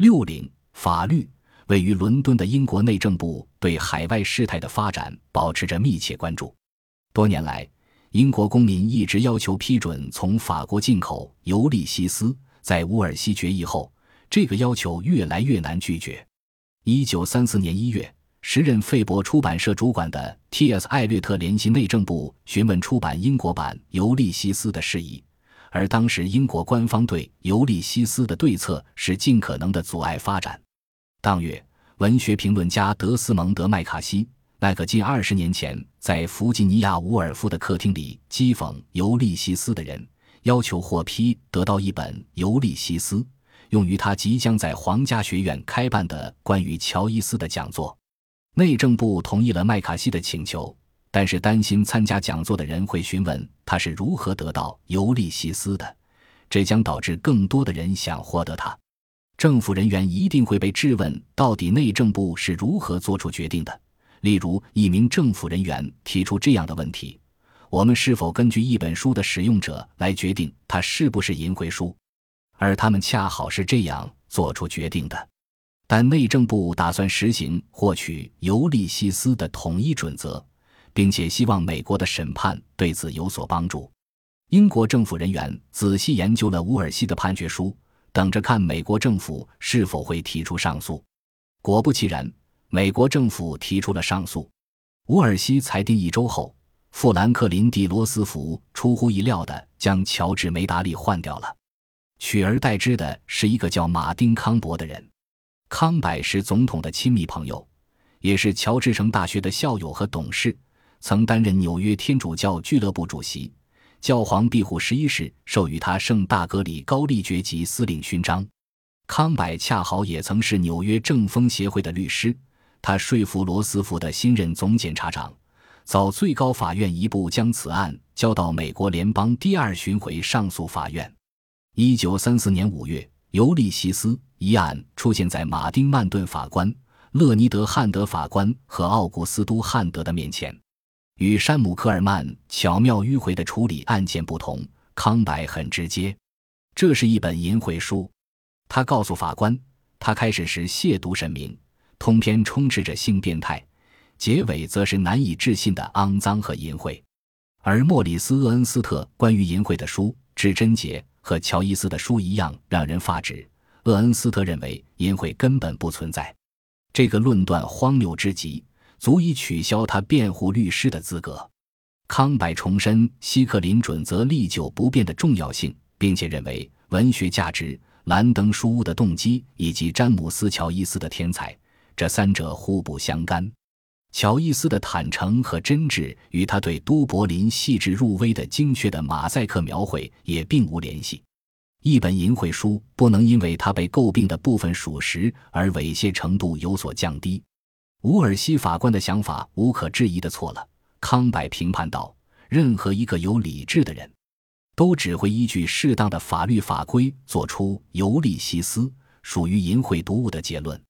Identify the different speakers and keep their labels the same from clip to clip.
Speaker 1: 六零法律位于伦敦的英国内政部对海外事态的发展保持着密切关注。多年来，英国公民一直要求批准从法国进口尤利西斯。在乌尔西决议后，这个要求越来越难拒绝。一九三四年一月，时任费伯出版社主管的 T.S. 艾略特联系内政部，询问出版英国版尤利西斯的事宜。而当时英国官方对《尤利西斯》的对策是尽可能的阻碍发展。当月，文学评论家德斯蒙德·麦卡锡，那个近二十年前在弗吉尼亚伍尔夫的客厅里讥讽《尤利西斯》的人，要求获批得到一本《尤利西斯》，用于他即将在皇家学院开办的关于乔伊斯的讲座。内政部同意了麦卡锡的请求。但是担心参加讲座的人会询问他是如何得到尤利西斯的，这将导致更多的人想获得它。政府人员一定会被质问，到底内政部是如何做出决定的。例如，一名政府人员提出这样的问题：“我们是否根据一本书的使用者来决定它是不是淫秽书？”而他们恰好是这样做出决定的。但内政部打算实行获取尤利西斯的统一准则。并且希望美国的审判对此有所帮助。英国政府人员仔细研究了乌尔西的判决书，等着看美国政府是否会提出上诉。果不其然，美国政府提出了上诉。乌尔西裁定一周后，富兰克林·蒂罗斯福出乎意料地将乔治·梅达利换掉了，取而代之的是一个叫马丁·康伯的人。康柏是总统的亲密朋友，也是乔治城大学的校友和董事。曾担任纽约天主教俱乐部主席，教皇庇护十一世授予他圣大格里高利爵级司令勋章。康柏恰好也曾是纽约政风协会的律师，他说服罗斯福的新任总检察长，早最高法院一步将此案交到美国联邦第二巡回上诉法院。一九三四年五月，尤利西斯一案出现在马丁曼顿法官、勒尼德汉德法官和奥古斯都汉德的面前。与山姆·科尔曼巧妙迂回的处理案件不同，康柏很直接。这是一本淫秽书，他告诉法官，他开始时亵渎神明，通篇充斥着性变态，结尾则是难以置信的肮脏和淫秽。而莫里斯·厄恩斯特关于淫秽的书《至贞节》和乔伊斯的书一样让人发指。厄恩斯特认为淫秽根本不存在，这个论断荒谬之极。足以取消他辩护律师的资格。康柏重申希克林准则历久不变的重要性，并且认为文学价值、兰登书屋的动机以及詹姆斯·乔伊斯的天才这三者互不相干。乔伊斯的坦诚和真挚与他对都柏林细致入微的精确的马赛克描绘也并无联系。一本淫秽书不能因为他被诟病的部分属实而猥亵程度有所降低。伍尔西法官的想法无可置疑的错了，康柏评判道：“任何一个有理智的人，都只会依据适当的法律法规做出尤利西斯属于淫秽读物的结论。”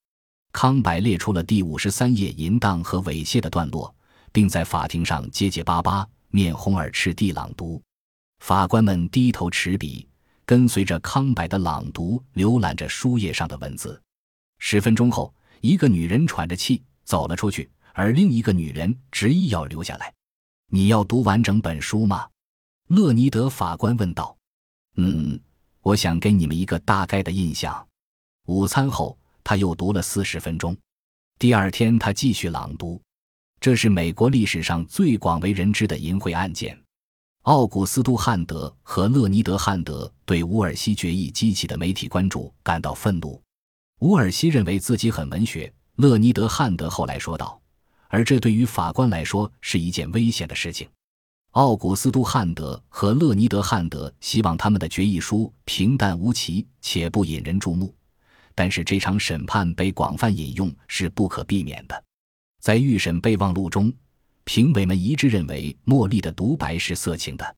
Speaker 1: 康柏列出了第五十三页淫荡和猥亵的段落，并在法庭上结结巴巴、面红耳赤地朗读。法官们低头持笔，跟随着康柏的朗读，浏览着书页上的文字。十分钟后，一个女人喘着气。走了出去，而另一个女人执意要留下来。你要读完整本书吗？勒尼德法官问道。嗯，我想给你们一个大概的印象。午餐后，他又读了四十分钟。第二天，他继续朗读。这是美国历史上最广为人知的淫秽案件。奥古斯都·汉德和勒尼德·汉德对乌尔西决议激起的媒体关注感到愤怒。乌尔西认为自己很文学。勒尼德·汉德后来说道：“而这对于法官来说是一件危险的事情。”奥古斯都·汉德和勒尼德·汉德希望他们的决议书平淡无奇且不引人注目，但是这场审判被广泛引用是不可避免的。在预审备忘录中，评委们一致认为茉莉的独白是色情的。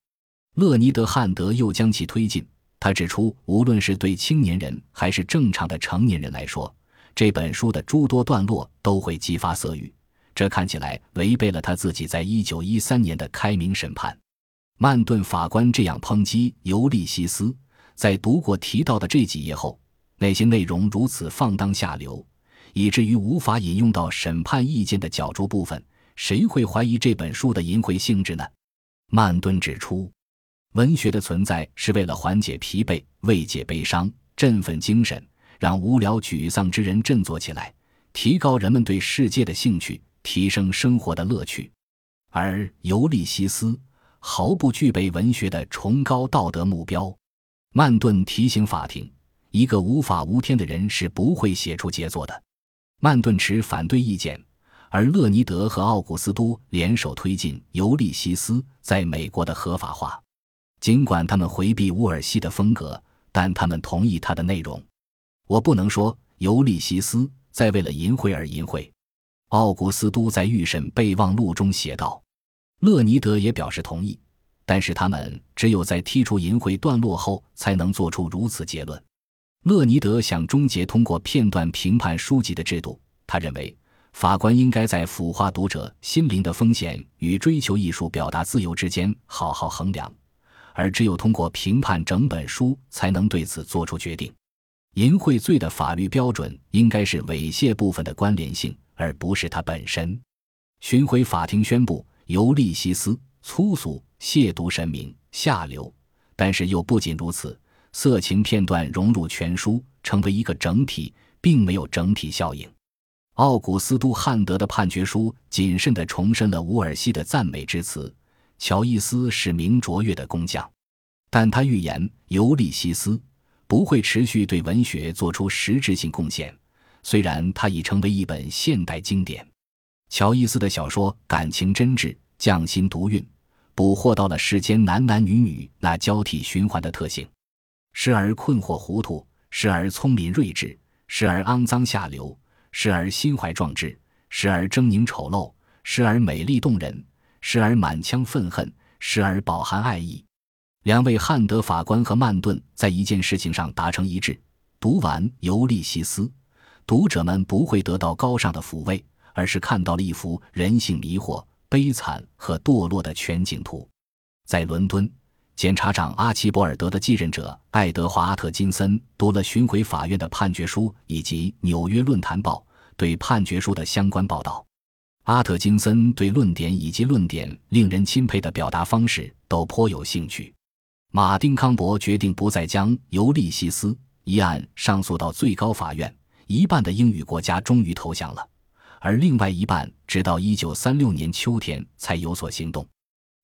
Speaker 1: 勒尼德·汉德又将其推进，他指出，无论是对青年人还是正常的成年人来说。这本书的诸多段落都会激发色欲，这看起来违背了他自己在一九一三年的开明审判。曼顿法官这样抨击尤利西斯，在读过提到的这几页后，那些内容如此放荡下流，以至于无法引用到审判意见的角逐部分，谁会怀疑这本书的淫秽性质呢？曼顿指出，文学的存在是为了缓解疲惫、慰藉悲伤、振奋精神，让无聊沮丧之人振作起来，提高人们对世界的兴趣，提升生活的乐趣。而《尤利西斯》毫不具备文学的崇高道德目标。曼顿提醒法庭：一个无法无天的人是不会写出杰作的。曼顿持反对意见。而勒尼德和奥古斯都联手推进《尤利西斯》在美国的合法化，尽管他们回避乌尔西的风格，但他们同意他的内容。我不能说《尤利西斯》在为了淫秽而淫秽。奥古斯都在预审备忘录中写道，勒尼德也表示同意，但是他们只有在剔除淫秽段落后才能做出如此结论。勒尼德想终结通过片段评判书籍的制度，他认为。法官应该在腐化读者心灵的风险与追求艺术表达自由之间好好衡量，而只有通过评判整本书，才能对此作出决定。淫秽罪的法律标准应该是猥亵部分的关联性，而不是它本身。巡回法庭宣布《尤利西斯》粗俗、亵渎神明、下流，但是又不仅如此，色情片段融入全书，成为一个整体，并没有整体效应。奥古斯都·汉德的判决书谨慎地重申了伍尔西的赞美之词。乔伊斯是名卓越的工匠，但他预言《尤利西斯》不会持续对文学做出实质性贡献，虽然它已成为一本现代经典。乔伊斯的小说感情真挚，匠心独运，捕获到了世间男男女女那交替循环的特性：时而困惑糊涂，时而聪明睿智，时而肮脏下流。时而心怀壮志，时而狰狞丑陋，时而美丽动人，时而满腔愤恨，时而饱含爱意。两位汉德法官和曼顿在一件事情上达成一致：读完《尤利西斯》，读者们不会得到高尚的抚慰，而是看到了一幅人性迷惑、悲惨和堕落的全景图。在伦敦，检察长阿奇博尔德的继任者爱德华·阿特金森读了巡回法院的判决书以及《纽约论坛报》对判决书的相关报道。阿特金森对论点以及论点令人钦佩的表达方式都颇有兴趣。马丁·康伯决定不再将《尤利西斯》一案上诉到最高法院，一半的英语国家终于投降了，而另外一半直到1936年秋天才有所行动。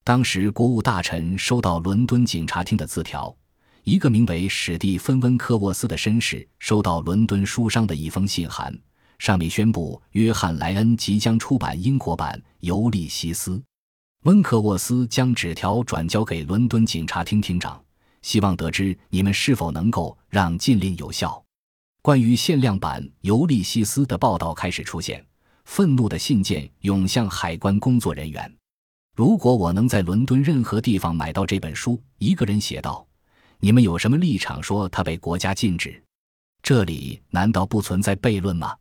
Speaker 1: 当时，国务大臣收到伦敦警察厅的字条，一个名为史蒂芬·温科沃斯的绅士收到伦敦书商的一封信函，上面宣布约翰·莱恩即将出版英国版《尤利西斯》。温克沃斯将纸条转交给伦敦警察厅厅长，希望得知你们是否能够让禁令有效。关于限量版《尤利西斯》的报道开始出现，愤怒的信件涌向海关工作人员。如果我能在伦敦任何地方买到这本书，一个人写道：“你们有什么立场说它被国家禁止？这里难道不存在悖论吗？”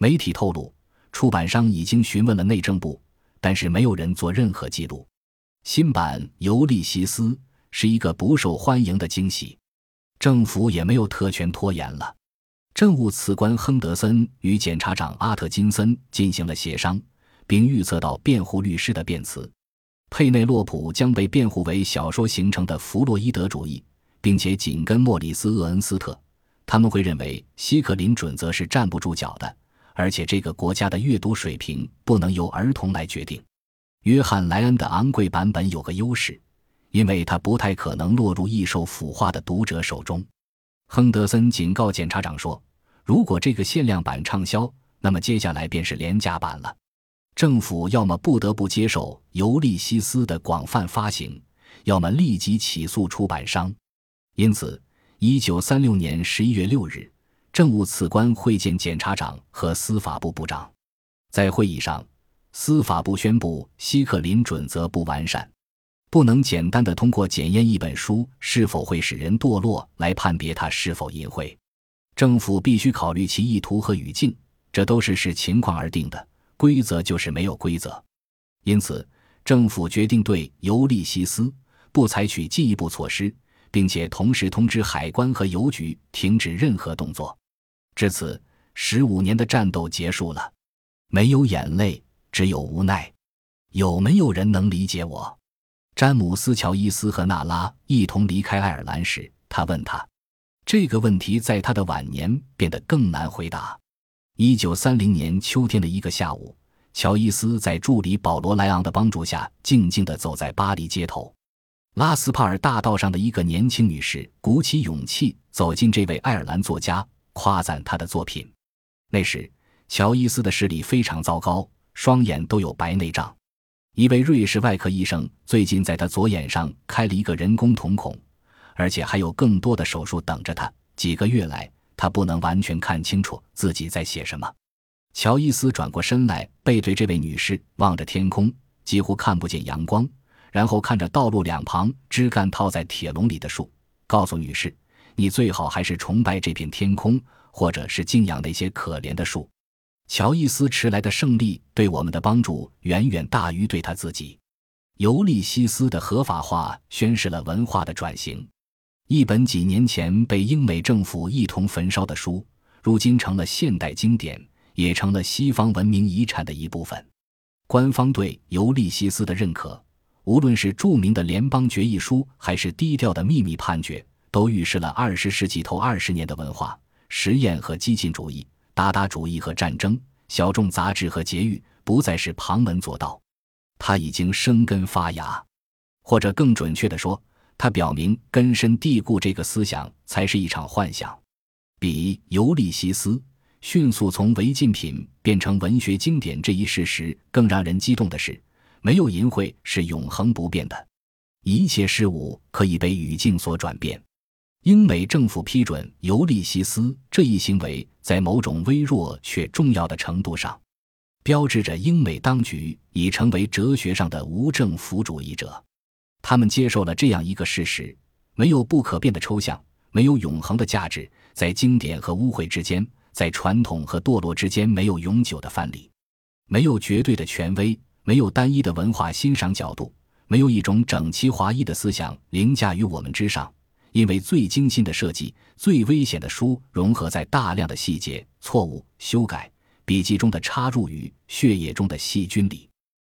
Speaker 1: 媒体透露，出版商已经询问了内政部，但是没有人做任何记录。新版《尤利西斯》是一个不受欢迎的惊喜，政府也没有特权拖延了。政务次官亨德森与检察长阿特金森进行了协商，并预测到辩护律师的辩词。佩内洛普将被辩护为小说形成的弗洛伊德主义，并且紧跟莫里斯·厄恩斯特。他们会认为希克林准则是站不住脚的，而且这个国家的阅读水平不能由儿童来决定。约翰·莱恩的昂贵版本有个优势，因为它不太可能落入易受腐化的读者手中。亨德森警告检察长说：“如果这个限量版畅销，那么接下来便是廉价版了。”政府要么不得不接受《尤利西斯》的广泛发行，要么立即起诉出版商。因此，一九三六年十一月六日，政务次官会见检察长和司法部部长。在会议上，司法部宣布希克林准则不完善，不能简单的通过检验一本书是否会使人堕落来判别它是否淫秽。政府必须考虑其意图和语境，这都是视情况而定的。规则就是没有规则，因此政府决定对《尤利西斯》不采取进一步措施，并且同时通知海关和邮局停止任何动作。至此，十五年的战斗结束了。没有眼泪，只有无奈。有没有人能理解我？詹姆斯·乔伊斯和娜拉一同离开爱尔兰时，他问他。这个问题在他的晚年变得更难回答。一九三零年秋天的一个下午，乔伊斯在助理保罗·莱昂的帮助下，静静地走在巴黎街头。拉斯帕尔大道上的一个年轻女士鼓起勇气走进这位爱尔兰作家，夸赞他的作品。那时，乔伊斯的视力非常糟糕，双眼都有白内障。一位瑞士外科医生最近在他左眼上开了一个人工瞳孔。而且还有更多的手术等着他。几个月来，他不能完全看清楚自己在写什么。乔伊斯转过身来，背对这位女士，望着天空，几乎看不见阳光，然后看着道路两旁枝干套在铁笼里的树，告诉女士：“你最好还是崇拜这片天空，或者是敬仰那些可怜的树。”乔伊斯迟来的胜利对我们的帮助远远大于对他自己。尤利西斯的合法化宣示了文化的转型。一本几年前被英美政府一同焚烧的书，如今成了现代经典，也成了西方文明遗产的一部分。官方对《尤利西斯》的认可，无论是著名的联邦决议书，还是低调的秘密判决，都预示了二十世纪头二十年的文化实验和激进主义、达达主义和战争、小众杂志和节育不再是旁门左道，它已经生根发芽，或者更准确地说。他表明，根深蒂固这个思想才是一场幻想。比《尤利西斯》迅速从违禁品变成文学经典这一事实更让人激动的是，没有淫秽是永恒不变的，一切事物可以被语境所转变。英美政府批准《尤利西斯》这一行为，在某种微弱却重要的程度上，标志着英美当局已成为哲学上的无政府主义者。他们接受了这样一个事实：没有不可变的抽象，没有永恒的价值，在经典和污秽之间，在传统和堕落之间，没有永久的范例，没有绝对的权威，没有单一的文化欣赏角度，没有一种整齐划一的思想凌驾于我们之上。因为最精心的设计、最危险的书融合在大量的细节、错误、修改、笔记中的插入与血液中的细菌里。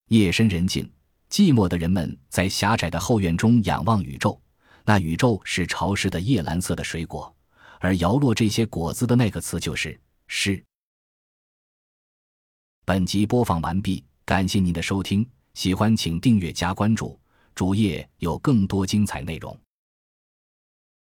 Speaker 1: 夜深人静。寂寞的人们在狭窄的后院中仰望宇宙，那宇宙是潮湿的叶蓝色的水果，而摇落这些果子的那个词就是诗。本集播放完毕，感谢您的收听，喜欢请订阅加关注，主页有更多精彩内容。